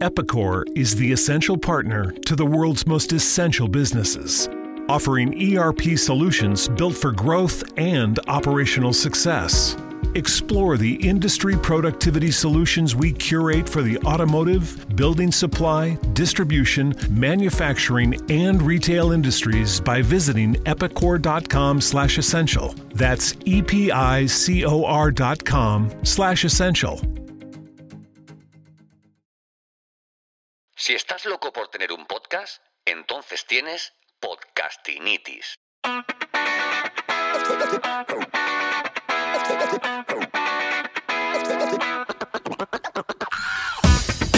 Epicor is the essential partner to the world's most essential businesses, offering ERP solutions built for growth and operational success. Explore the industry productivity solutions we curate for the automotive, building supply, distribution, manufacturing, and retail industries by visiting epicor.com/essential. That's e p i c o r.com/essential. Si estás loco por tener un podcast, entonces tienes podcastinitis.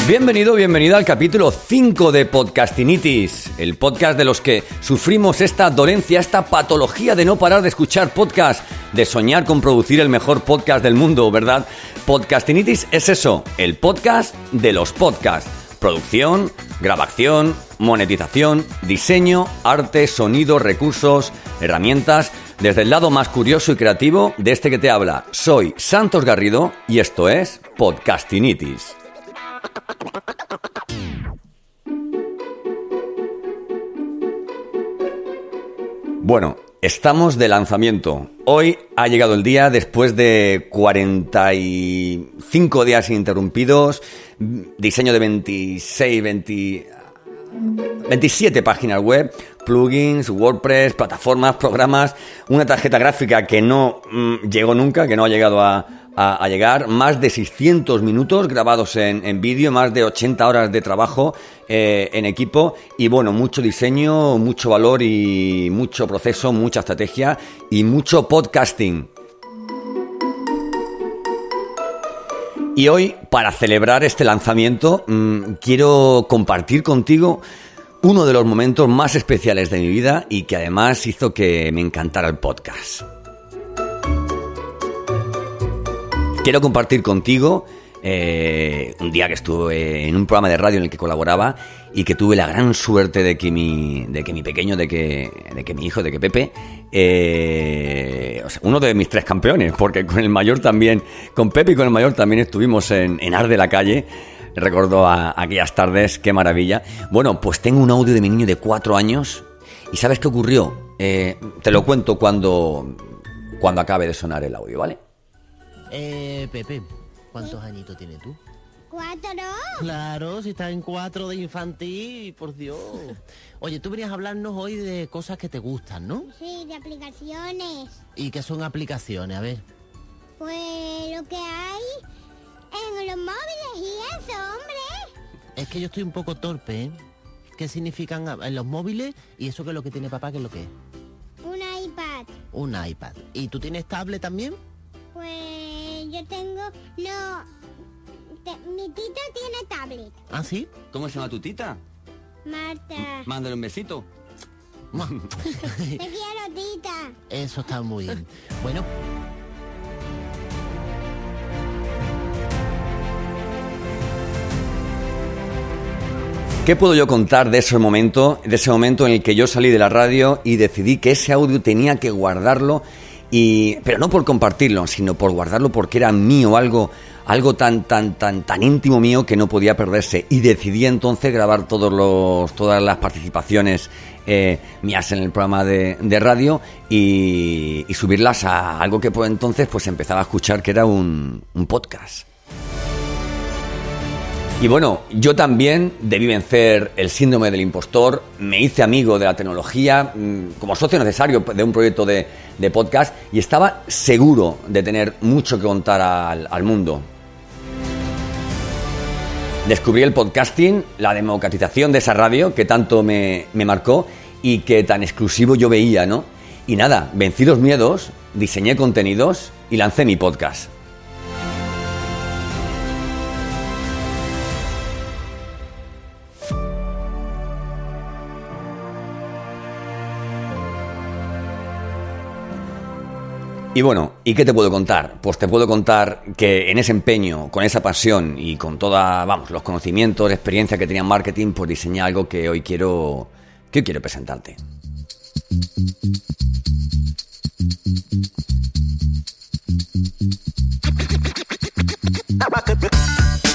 Bienvenido, bienvenida al capítulo 5 de Podcastinitis, el podcast de los que sufrimos esta dolencia, esta patología de no parar de escuchar podcast, de soñar con producir el mejor podcast del mundo, ¿verdad? Podcastinitis es eso, el podcast de los podcasts. Producción, grabación, monetización, diseño, arte, sonido, recursos, herramientas, desde el lado más curioso y creativo de este que te habla. Soy Santos Garrido y esto es Podcastinitis. Bueno, estamos de lanzamiento. Hoy ha llegado el día después de 45 días ininterrumpidos, diseño de 26, 20, 27 páginas web, plugins, WordPress, plataformas, programas, una tarjeta gráfica que no mm, llegó nunca, que no ha llegado a, a- llegar, más de 600 minutos grabados en, en vídeo, más de 80 horas de trabajo eh, en equipo y bueno, mucho diseño, mucho valor y mucho proceso, mucha estrategia y mucho podcasting. Y hoy, para celebrar este lanzamiento, mm, quiero compartir contigo uno de los momentos más especiales de mi vida y que además hizo que me encantara el podcast. Quiero compartir contigo eh, un día que estuve en un programa de radio en el que colaboraba y que tuve la gran suerte de que mi, de que mi pequeño, de que, de que mi hijo, de que Pepe, eh, o sea, uno de mis tres campeones, porque con el mayor también, con Pepe y con el mayor también estuvimos en, en Ar de la Calle. Recuerdo a, aquellas tardes, qué maravilla. Bueno, pues tengo un audio de mi niño de cuatro años y ¿sabes qué ocurrió? Eh, te lo cuento cuando, cuando acabe de sonar el audio, ¿vale? Eh, Pepe, ¿cuántos añitos tienes tú? ¿Cuatro? Claro, si estás en cuatro de infantil, por Dios. Oye, tú venías a hablarnos hoy de cosas que te gustan, ¿no? Sí, de aplicaciones. ¿Y qué son aplicaciones? A ver. Pues lo que hay en los móviles y eso, hombre. Es que yo estoy un poco torpe, ¿eh? ¿Qué significan en los móviles? Y eso que es lo que tiene papá, ¿qué es lo que es? Un iPad. Un iPad. ¿Y tú tienes tablet también? Yo tengo... No... te- mi tita tiene tablet. ¿Ah, sí? ¿Cómo se llama tu tita? Marta. Mándale un besito. Te quiero, tita. Eso está muy bien. Bueno, ¿Qué puedo yo contar de ese momento, de ese momento en el que yo salí de la radio y decidí que ese audio tenía que guardarlo y pero no por compartirlo, sino por guardarlo porque era mío, algo algo tan tan tan tan íntimo mío que no podía perderse y decidí entonces grabar todos los todas las participaciones eh, mías en el programa de, radio y, y subirlas a algo que por entonces pues empezaba a escuchar que era un, un podcast. Y bueno, yo también debí vencer el síndrome del impostor, me hice amigo de la tecnología mm, como socio necesario de un proyecto de, podcast y estaba seguro de tener mucho que contar al, al mundo. Descubrí el podcasting, la democratización de esa radio que tanto me, me marcó y que tan exclusivo yo veía, ¿no? Y nada, vencí los miedos, diseñé contenidos y lancé mi podcast. Y bueno, ¿y qué te puedo contar? Pues te puedo contar que en ese empeño, con esa pasión y con toda, vamos, los conocimientos, la experiencia que tenía en marketing, pues diseñé algo que hoy quiero, que hoy quiero presentarte.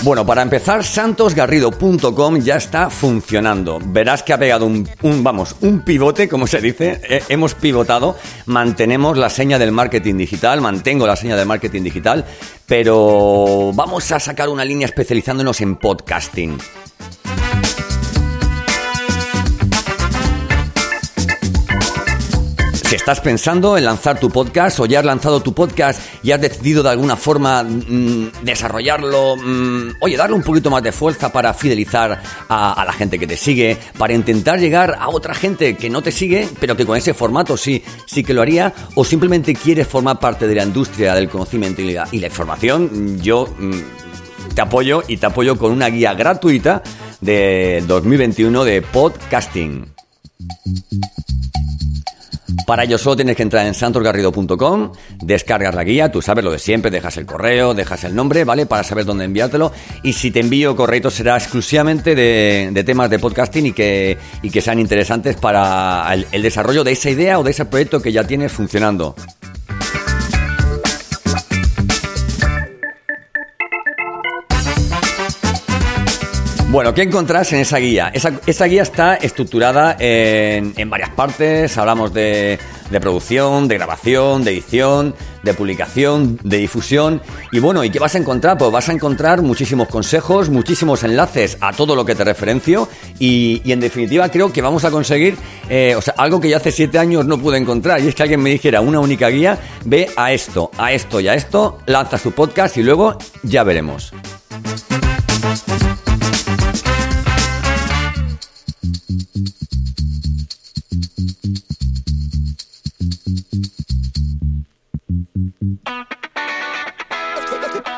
Bueno, para empezar, santosgarrido.com ya está funcionando. Verás que ha pegado un, vamos, un pivote, como se dice. Eh, hemos pivotado, mantenemos la seña del marketing digital, mantengo la seña del marketing digital, pero vamos a sacar una línea especializándonos en podcasting. Si estás pensando en lanzar tu podcast o ya has lanzado tu podcast y has decidido de alguna forma mm, desarrollarlo, mm, oye, darle un poquito más de fuerza para fidelizar a, la gente que te sigue, para intentar llegar a otra gente que no te sigue, pero que con ese formato sí, sí que lo haría, o simplemente quieres formar parte de la industria del conocimiento y la, y la información, yo mm, te apoyo y te apoyo con una guía gratuita de 2021 de podcasting. Para ello solo tienes que entrar en santosgarrido.com, descargas la guía, tú sabes lo de siempre, dejas el correo, dejas el nombre, ¿vale? Para saber dónde enviártelo. Y si te envío correo será exclusivamente de, temas de podcasting y que, y que sean interesantes para el, el desarrollo de esa idea o de ese proyecto que ya tienes funcionando. Bueno, ¿qué encontrás en esa guía? Esa, esa guía está estructurada en, en varias partes. Hablamos de, de, producción, de grabación, de edición, de publicación, de difusión. Y bueno, ¿y qué vas a encontrar? Pues vas a encontrar muchísimos consejos, muchísimos enlaces a todo lo que te referencio. Y, en definitiva creo que vamos a conseguir eh, algo que yo hace siete años no pude encontrar. Y es que alguien me dijera una única guía, ve a esto, a esto y a esto, lanzas tu podcast y luego ya veremos.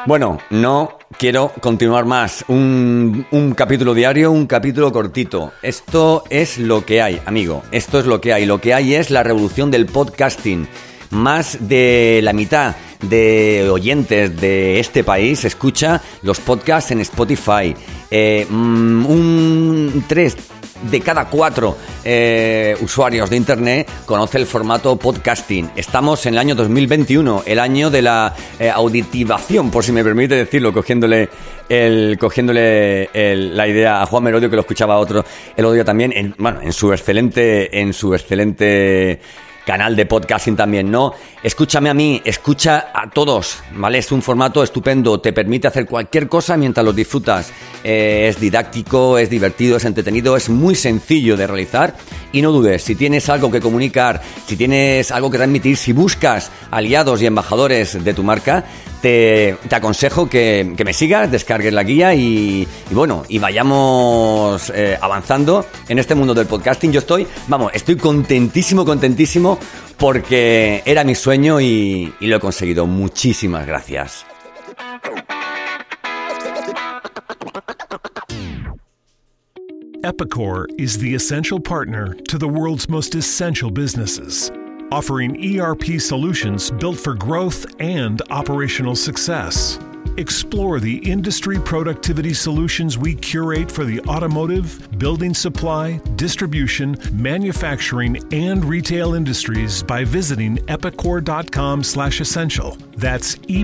Bueno, no quiero continuar más. Un, capítulo diario, un capítulo cortito. Esto es lo que hay, amigo. Esto es lo que hay. Lo que hay es la revolución del podcasting. Más de la mitad de oyentes de este país escucha los podcasts en Spotify. Eh, un 3 de cada cuatro eh, usuarios de Internet conoce el formato podcasting. Estamos en el año 2021, el año de la eh, auditivación, por si me permite decirlo, cogiéndole, el, cogiéndole la idea a Juan Merodio, que lo escuchaba otro el otro también, en, bueno, en su excelente, en su excelente canal de podcasting también, ¿no? Escúchame a mí, escucha a todos, ¿vale? Es un formato estupendo, te permite hacer cualquier cosa mientras lo disfrutas. Eh, es didáctico, es divertido, es entretenido, es muy sencillo de realizar y no dudes, si tienes algo que comunicar, si tienes algo que transmitir, si buscas aliados y embajadores de tu marca, te, aconsejo que, que, me sigas, descargues la guía y, y bueno, y vayamos eh, avanzando en este mundo del podcasting. Yo estoy, vamos, estoy contentísimo, contentísimo porque era mi sueño y, y lo he conseguido. Muchísimas gracias. Epicor is the essential partner to the world's most essential businesses, offering ERP solutions built for growth and operational success. Explore the industry productivity solutions we curate for the automotive, building supply, distribution, manufacturing, and retail industries by visiting epicor.com/essential. That's e